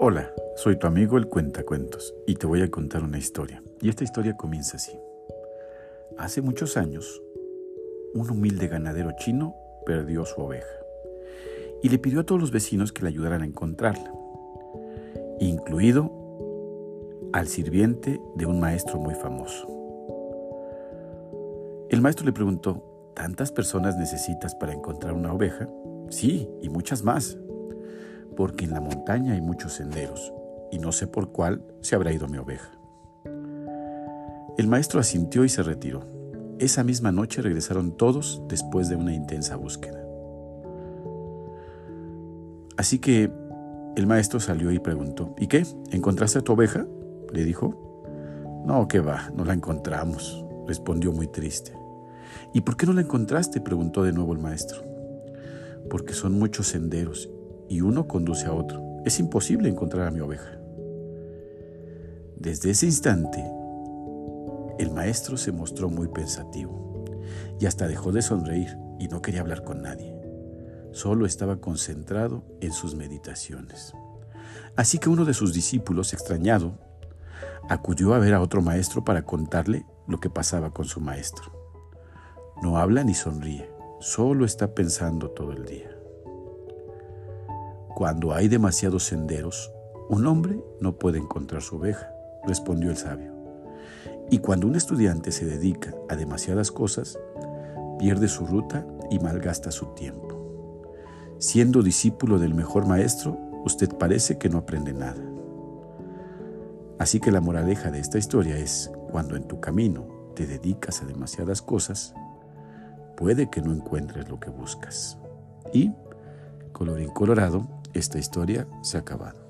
Hola, soy tu amigo el Cuentacuentos y te voy a contar una historia. Y esta historia comienza así. Hace muchos años, un humilde ganadero chino perdió su oveja y le pidió a todos los vecinos que le ayudaran a encontrarla, incluido al sirviente de un maestro muy famoso. El maestro le preguntó, ¿tantas personas necesitas para encontrar una oveja? Sí, y muchas más, porque en la montaña hay muchos senderos y no sé por cuál se habrá ido mi oveja. El maestro asintió y se retiró. Esa misma noche regresaron todos después de una intensa búsqueda. Así que el maestro salió y preguntó, ¿y qué? ¿Encontraste a tu oveja? le dijo. No, que va, no la encontramos, respondió muy triste. ¿Y por qué no la encontraste? preguntó de nuevo el maestro. Porque son muchos senderos y uno conduce a otro. Es imposible encontrar a mi oveja. Desde ese instante, el maestro se mostró muy pensativo y hasta dejó de sonreír y no quería hablar con nadie. Solo estaba concentrado en sus meditaciones. Así que uno de sus discípulos, extrañado, acudió a ver a otro maestro para contarle lo que pasaba con su maestro. No habla ni sonríe, solo está pensando todo el día. Cuando hay demasiados senderos, un hombre no puede encontrar su oveja, respondió el sabio. Y cuando un estudiante se dedica a demasiadas cosas, pierde su ruta y malgasta su tiempo. Siendo discípulo del mejor maestro, usted parece que no aprende nada. Así que la moraleja de esta historia es, cuando en tu camino te dedicas a demasiadas cosas, puede que no encuentres lo que buscas. Y, colorín colorado, esta historia se ha acabado.